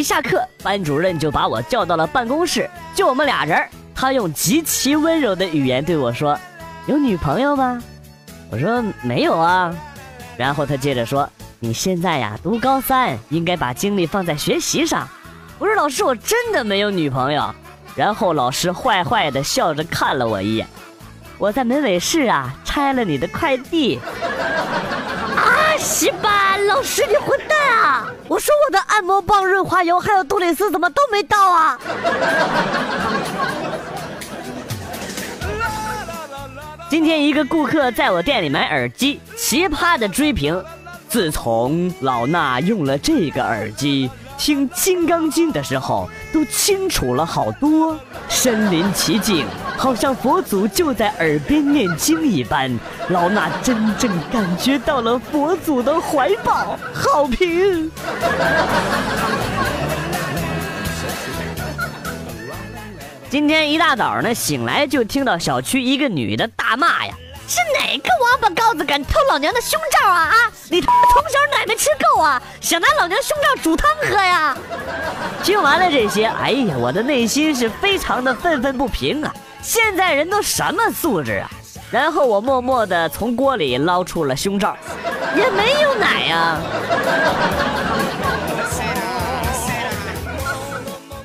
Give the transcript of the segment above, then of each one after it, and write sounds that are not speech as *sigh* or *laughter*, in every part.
一下课，班主任就把我叫到了办公室，就我们俩人。他用极其温柔的语言对我说：“有女朋友吗？”我说：“没有啊。”然后他接着说：“你现在呀，读高三，应该把精力放在学习上。”我说：“老师，我真的没有女朋友。”然后老师坏坏的笑着看了我一眼。我在门卫室啊，拆了你的快递。*laughs* 啊，西巴，老师你混蛋啊！我说我的按摩棒、润滑油还有杜蕾斯怎么都没到啊？今天一个顾客在我店里买耳机，奇葩的追评。自从老衲用了这个耳机，听《金刚经》的时候都清楚了好多，身临其境，好像佛祖就在耳边念经一般。老衲真正感觉到了佛祖的怀抱，好评。今天一大早呢，醒来就听到小区一个女的大骂呀：“是哪个王八羔子敢偷老娘的胸罩啊啊！你他妈从小奶没吃够啊，想拿老娘胸罩煮汤喝呀！” *laughs* 听完了这些，哎呀，我的内心是非常的愤愤不平啊！现在人都什么素质啊？然后我默默的从锅里捞出了胸罩，也没有奶呀。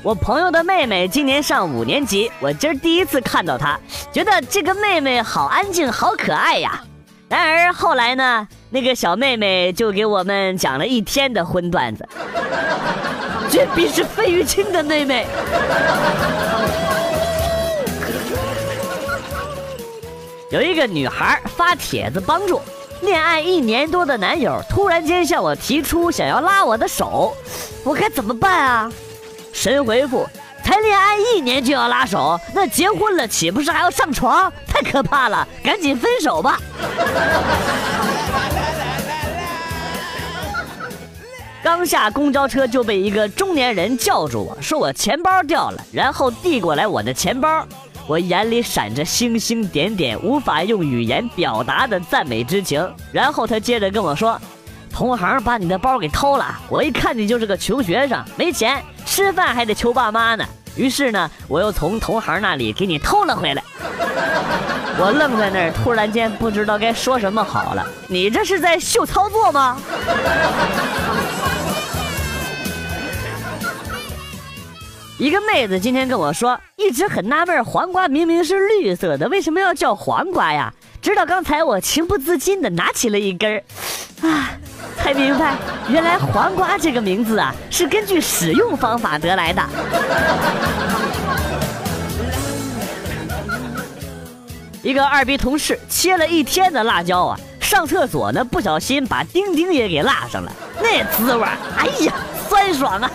我朋友的妹妹今年上五年级，我今儿第一次看到她，觉得这个妹妹好安静，好可爱呀。然而后来呢，那个小妹妹就给我们讲了一天的荤段子，绝逼是费玉清的妹妹。有一个女孩发帖子帮助恋爱一年多的男友，突然间向我提出想要拉我的手，我该怎么办啊？神回复：才恋爱一年就要拉手，那结婚了岂不是还要上床？太可怕了，赶紧分手吧！*laughs* 刚下公交车就被一个中年人叫住我说我钱包掉了，然后递过来我的钱包，我眼里闪着星星点点，无法用语言表达的赞美之情。然后他接着跟我说。同行把你的包给偷了，我一看你就是个穷学生，没钱吃饭还得求爸妈呢。于是呢，我又从同行那里给你偷了回来。我愣在那儿，突然间不知道该说什么好了。你这是在秀操作吗？一个妹子今天跟我说，一直很纳闷，黄瓜明明是绿色的，为什么要叫黄瓜呀？直到刚才我情不自禁的拿起了一根儿，啊。才明白，原来黄瓜这个名字啊，是根据使用方法得来的。一个二逼同事切了一天的辣椒啊，上厕所呢不小心把丁丁也给辣上了，那滋味哎呀，酸爽啊！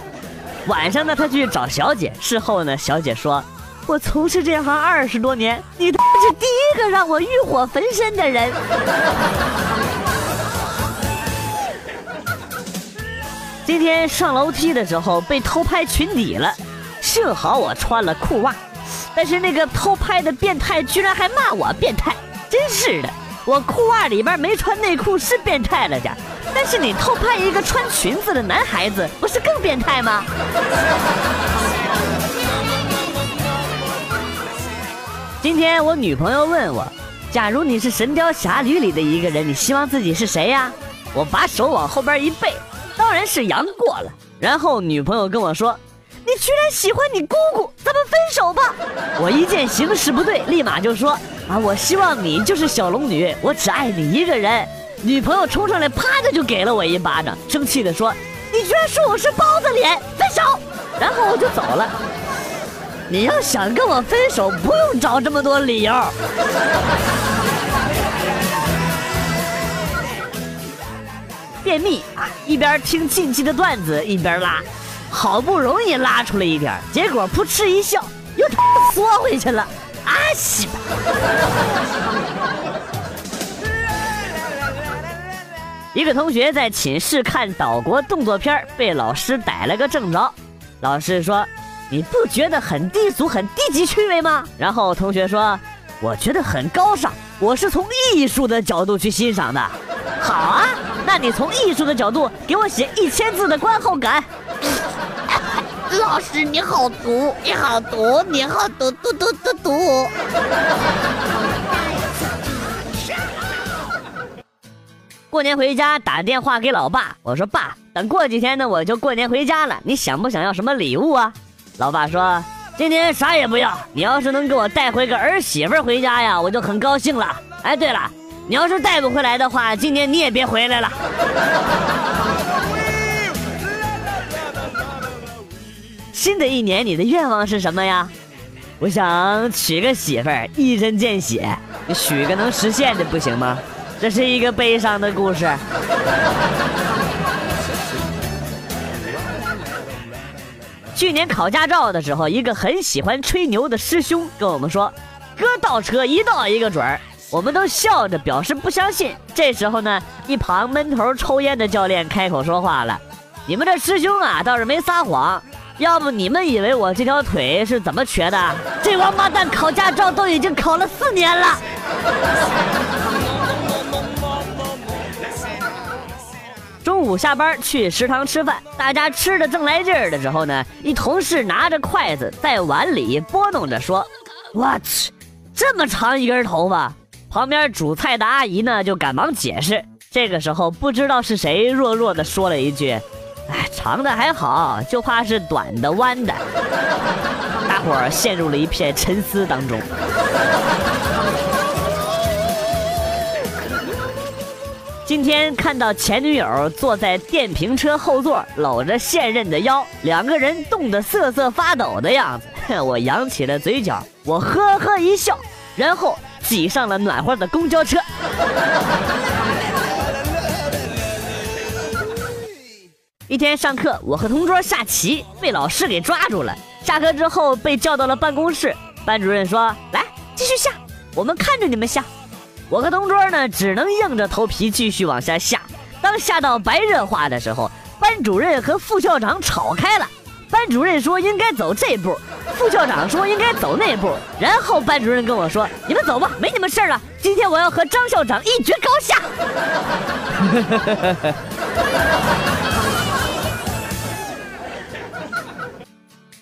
晚上呢，他去找小姐，事后呢，小姐说：“我从事这行二十多年，你他妈是第一个让我欲火焚身的人。*laughs* ”今天上楼梯的时候被偷拍裙底了，幸好我穿了裤袜，但是那个偷拍的变态居然还骂我变态，真是的！我裤袜里边没穿内裤是变态了点，但是你偷拍一个穿裙子的男孩子，不是更变态吗？今天我女朋友问我，假如你是《神雕侠侣》里的一个人，你希望自己是谁呀？我把手往后边一背。当然是杨过了。然后女朋友跟我说：“你居然喜欢你姑姑，咱们分手吧。”我一见形势不对，立马就说：“啊，我希望你就是小龙女，我只爱你一个人。”女朋友冲上来，啪的就给了我一巴掌，生气的说：“你居然说我是包子脸，分手！”然后我就走了。你要想跟我分手，不用找这么多理由。便秘啊！一边听近期的段子一边拉，好不容易拉出来一点，结果扑哧一笑，又缩回去了。啊西吧！一个同学在寝室看岛国动作片，被老师逮了个正着。老师说：“你不觉得很低俗、很低级趣味吗？”然后同学说：“我觉得很高尚，我是从艺术的角度去欣赏的。”好啊。那你从艺术的角度给我写一千字的观后感，*laughs* 老师你好毒，你好毒，你好毒毒毒毒毒。过年回家打电话给老爸，我说爸，等过几天呢我就过年回家了，你想不想要什么礼物啊？老爸说今天啥也不要，你要是能给我带回个儿媳妇回家呀，我就很高兴了。哎，对了，你要是带不回来的话，今年你也别回来了。*laughs* 新的一年你的愿望是什么呀？我想娶个媳妇儿，一针见血，你许个能实现的不行吗？这是一个悲伤的故事。去年考驾照的时候，一个很喜欢吹牛的师兄跟我们说：“哥倒车一倒一个准儿。”我们都笑着表示不相信。这时候呢，一旁闷头抽烟的教练开口说话了：“你们这师兄啊，倒是没撒谎。要不你们以为我这条腿是怎么瘸的？这王八蛋考驾照都已经考了四年了。”中午下班去食堂吃饭，大家吃的正来劲儿的时候呢，一同事拿着筷子在碗里拨弄着说：“我去，这么长一根头发！”旁边煮菜的阿姨呢就赶忙解释。这个时候不知道是谁弱弱的说了一句：“哎，长的还好，就怕是短的弯的。”大伙儿陷入了一片沉思当中。今天看到前女友坐在电瓶车后座，搂着现任的腰，两个人冻得瑟瑟发抖的样子，*laughs* 我扬起了嘴角，我呵呵一笑，然后挤上了暖和的公交车。*laughs* 一天上课，我和同桌下棋，被老师给抓住了。下课之后被叫到了办公室，班主任说：“来，继续下，我们看着你们下。”我和同桌呢，只能硬着头皮继续往下下。当下到白热化的时候，班主任和副校长吵开了。班主任说应该走这步，副校长说应该走那步。然后班主任跟我说：“你们走吧，没你们事儿了。今天我要和张校长一决高下。”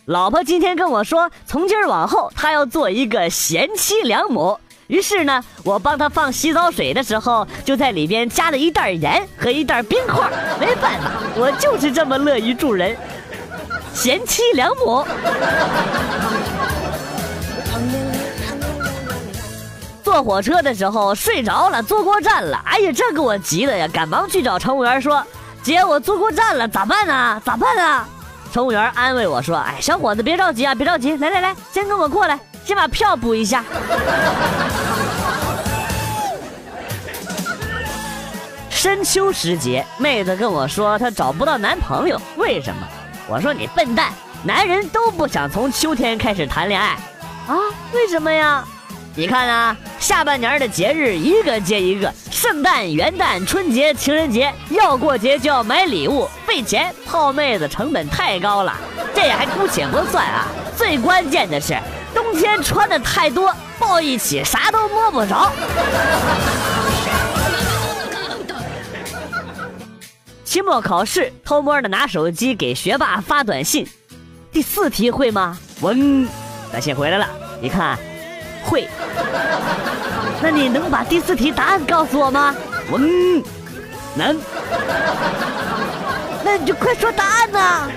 老婆今天跟我说，从今儿往后，她要做一个贤妻良母。于是呢，我帮他放洗澡水的时候，就在里边加了一袋盐和一袋冰块。没办法，我就是这么乐于助人，贤妻良母。坐火车的时候睡着了，坐过站了。哎呀，这给我急的呀！赶忙去找乘务员说：“姐，我坐过站了，咋办呢？咋办啊？”乘务员安慰我说：“哎，小伙子，别着急啊，别着急，来来来，先跟我过来。”先把票补一下。深秋时节，妹子跟我说她找不到男朋友，为什么？我说你笨蛋，男人都不想从秋天开始谈恋爱，啊？为什么呀？你看啊，下半年的节日一个接一个，圣诞、元旦、春节、情人节，要过节就要买礼物，费钱，泡妹子成本太高了。这还姑且不算啊，最关键的是。冬天穿的太多，抱一起啥都摸不着。期末考试，偷摸的拿手机给学霸发短信。第四题会吗？文，短信回来了，你看，会。*laughs* 那你能把第四题答案告诉我吗？文，能。那你就快说答案呐。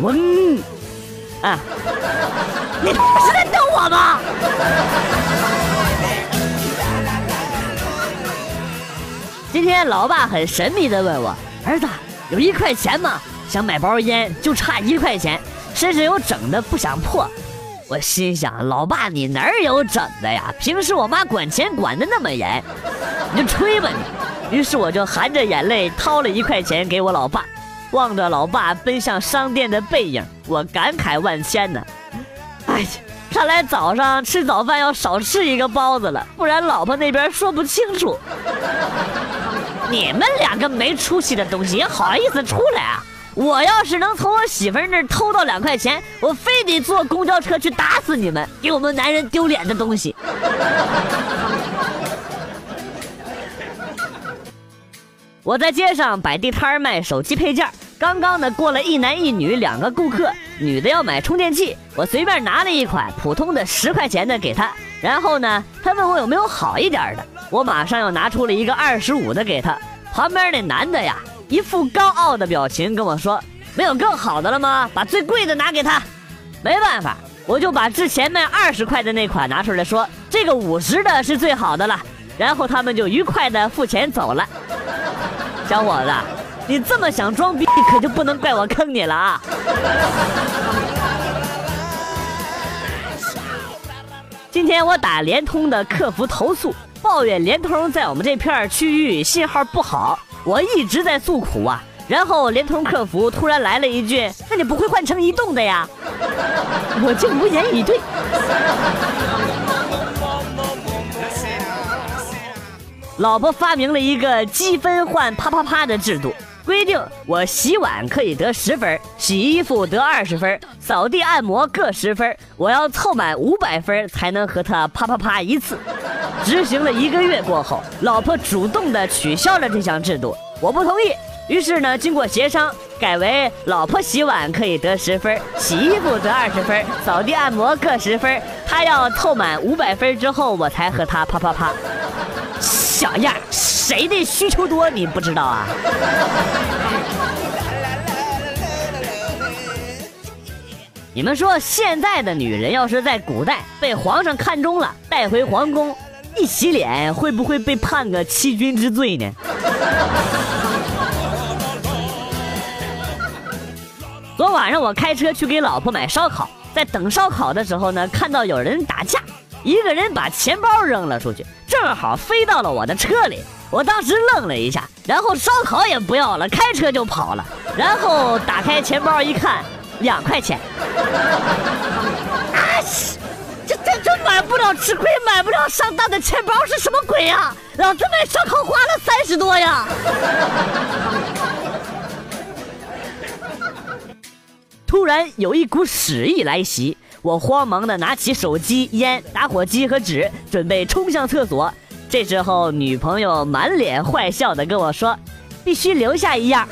文，啊。你是在逗我吗？今天老爸很神秘的问我：“儿子，有一块钱吗？想买包烟，就差一块钱，身上有整的，不想破。”我心想：“老爸，你哪儿有整的呀？平时我妈管钱管的那么严，你就吹吧你。”于是我就含着眼泪掏了一块钱给我老爸，望着老爸奔向商店的背影，我感慨万千呢。哎呀，看来早上吃早饭要少吃一个包子了，不然老婆那边说不清楚。你们两个没出息的东西也好意思出来啊！我要是能从我媳妇儿那儿偷到两块钱，我非得坐公交车去打死你们，给我们男人丢脸的东西。*laughs* 我在街上摆地摊卖手机配件，刚刚呢过了一男一女两个顾客。女的要买充电器，我随便拿了一款普通的十块钱的给她。然后呢，他问我有没有好一点的，我马上又拿出了一个二十五的给他。旁边那男的呀，一副高傲的表情跟我说：“没有更好的了吗？把最贵的拿给他。”没办法，我就把之前卖二十块的那款拿出来说：“这个五十的是最好的了。”然后他们就愉快的付钱走了。小伙子，你这么想装逼，可就不能怪我坑你了啊！今天我打联通的客服投诉，抱怨联通在我们这片区域信号不好，我一直在诉苦啊。然后联通客服突然来了一句：“那你不会换成移动的呀？”我就无言以对。老婆发明了一个积分换啪啪啪的制度。规定我洗碗可以得十分，洗衣服得二十分，扫地按摩各十分。我要凑满五百分才能和他啪啪啪一次。执行了一个月过后，老婆主动的取消了这项制度，我不同意。于是呢，经过协商，改为老婆洗碗可以得十分，洗衣服得二十分，扫地按摩各十分。他要凑满五百分之后，我才和他啪啪啪。小样，谁的需求多你不知道啊？你们说现在的女人要是在古代被皇上看中了，带回皇宫一洗脸，会不会被判个欺君之罪呢？昨晚上我开车去给老婆买烧烤，在等烧烤的时候呢，看到有人打架。一个人把钱包扔了出去，正好飞到了我的车里。我当时愣了一下，然后烧烤也不要了，开车就跑了。然后打开钱包一看，两块钱。啊西，这这这买不了吃亏，买不了上当的钱包是什么鬼呀？老子买烧烤花了三十多呀！突然有一股屎意来袭。我慌忙的拿起手机、烟、打火机和纸，准备冲向厕所。这时候，女朋友满脸坏笑的跟我说：“必须留下一样。”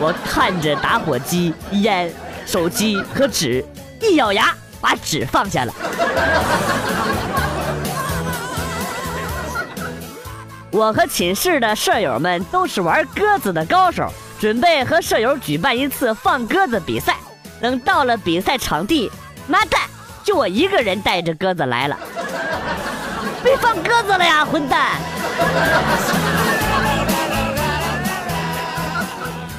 我看着打火机、烟、手机和纸，一咬牙把纸放下了。*laughs* 我和寝室的舍友们都是玩鸽子的高手，准备和舍友举办一次放鸽子比赛。等到了比赛场地。妈蛋！就我一个人带着鸽子来了，被放鸽子了呀，混蛋！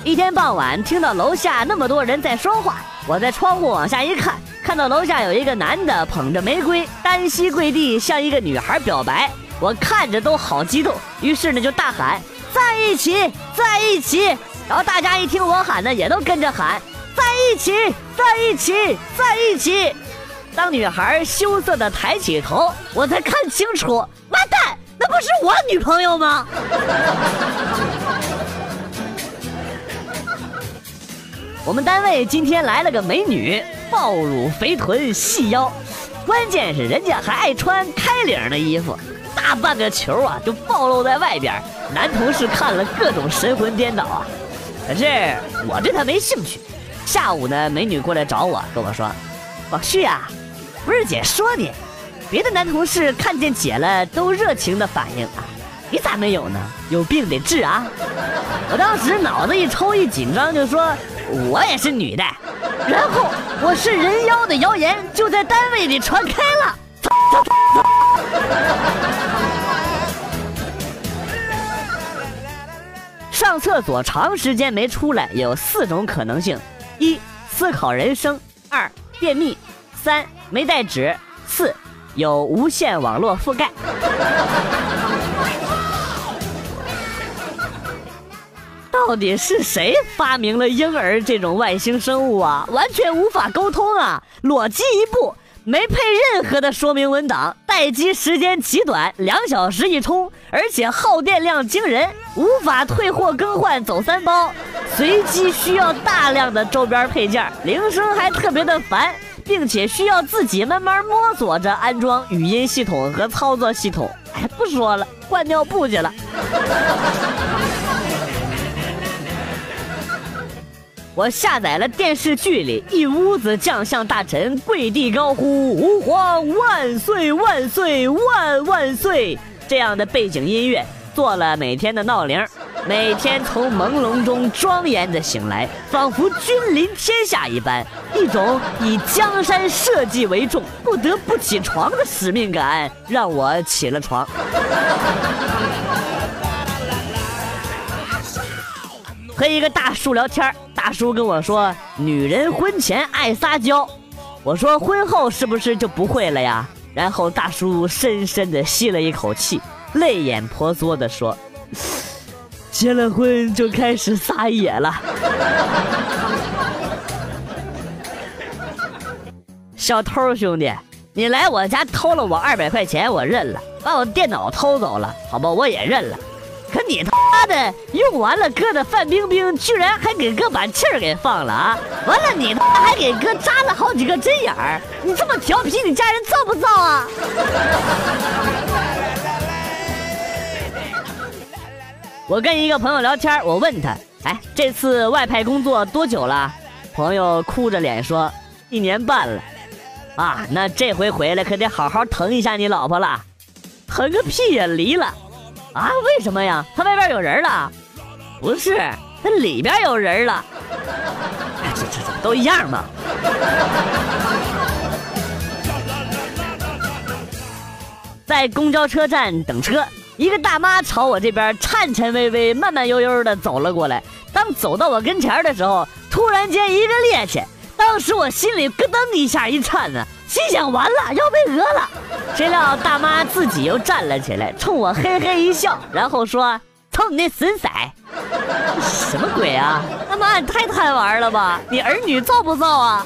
一天傍晚，听到楼下那么多人在说话，我在窗户往下一看，看到楼下有一个男的捧着玫瑰，单膝跪地向一个女孩表白，我看着都好激动，于是呢就大喊在一起，在一起，然后大家一听我喊呢，也都跟着喊。在一起，在一起，在一起。当女孩羞涩的抬起头，我才看清楚，完蛋，那不是我女朋友吗？*laughs* 我们单位今天来了个美女，抱乳肥臀细腰，关键是人家还爱穿开领的衣服，大半个球啊就暴露在外边，男同事看了各种神魂颠倒啊。可是我对她没兴趣。下午呢，美女过来找我，跟我说：“老旭啊，不是姐说你，别的男同事看见姐了都热情的反应啊，你咋没有呢？有病得治啊！” *laughs* 我当时脑子一抽一紧张，就说：“我也是女的。”然后我是人妖的谣言就在单位里传开了。*laughs* 上厕所长时间没出来，有四种可能性。一思考人生，二便秘，三没带纸，四有无线网络覆盖。*laughs* 到底是谁发明了婴儿这种外星生物啊？完全无法沟通啊！裸机一部。没配任何的说明文档，待机时间极短，两小时一充，而且耗电量惊人，无法退货更换走三包，随机需要大量的周边配件，铃声还特别的烦，并且需要自己慢慢摸索着安装语音系统和操作系统。哎，不说了，换尿布去了。*laughs* 我下载了电视剧里一屋子将相大臣跪地高呼“吾皇万岁万岁万万岁”这样的背景音乐，做了每天的闹铃，每天从朦胧中庄严的醒来，仿佛君临天下一般，一种以江山社稷为重，不得不起床的使命感，让我起了床。和一个大叔聊天大叔跟我说，女人婚前爱撒娇，我说婚后是不是就不会了呀？然后大叔深深的吸了一口气，泪眼婆娑的说：“结了婚就开始撒野了。”小偷兄弟，你来我家偷了我二百块钱，我认了；把我电脑偷走了，好吧，我也认了。可你他妈的用完了哥的范冰冰，居然还给哥把气儿给放了啊！完了，你他妈还给哥扎了好几个针眼儿！你这么调皮，你家人造不造啊？我跟一个朋友聊天，我问他：“哎，这次外派工作多久了？”朋友哭着脸说：“一年半了。”啊，那这回回来可得好好疼一下你老婆了。疼个屁呀，离了。啊，为什么呀？他外边有人了？不是，他里边有人了。哎，这这这都一样嘛。在公交车站等车，一个大妈朝我这边颤颤巍巍、慢慢悠悠的走了过来。当走到我跟前的时候，突然间一个趔趄，当时我心里咯噔一下一颤呢。心想完了要被讹了，谁料大妈自己又站了起来，冲我嘿嘿一笑，然后说：“瞅你那损色，什么鬼啊？他妈你太贪玩了吧？你儿女造不造啊？”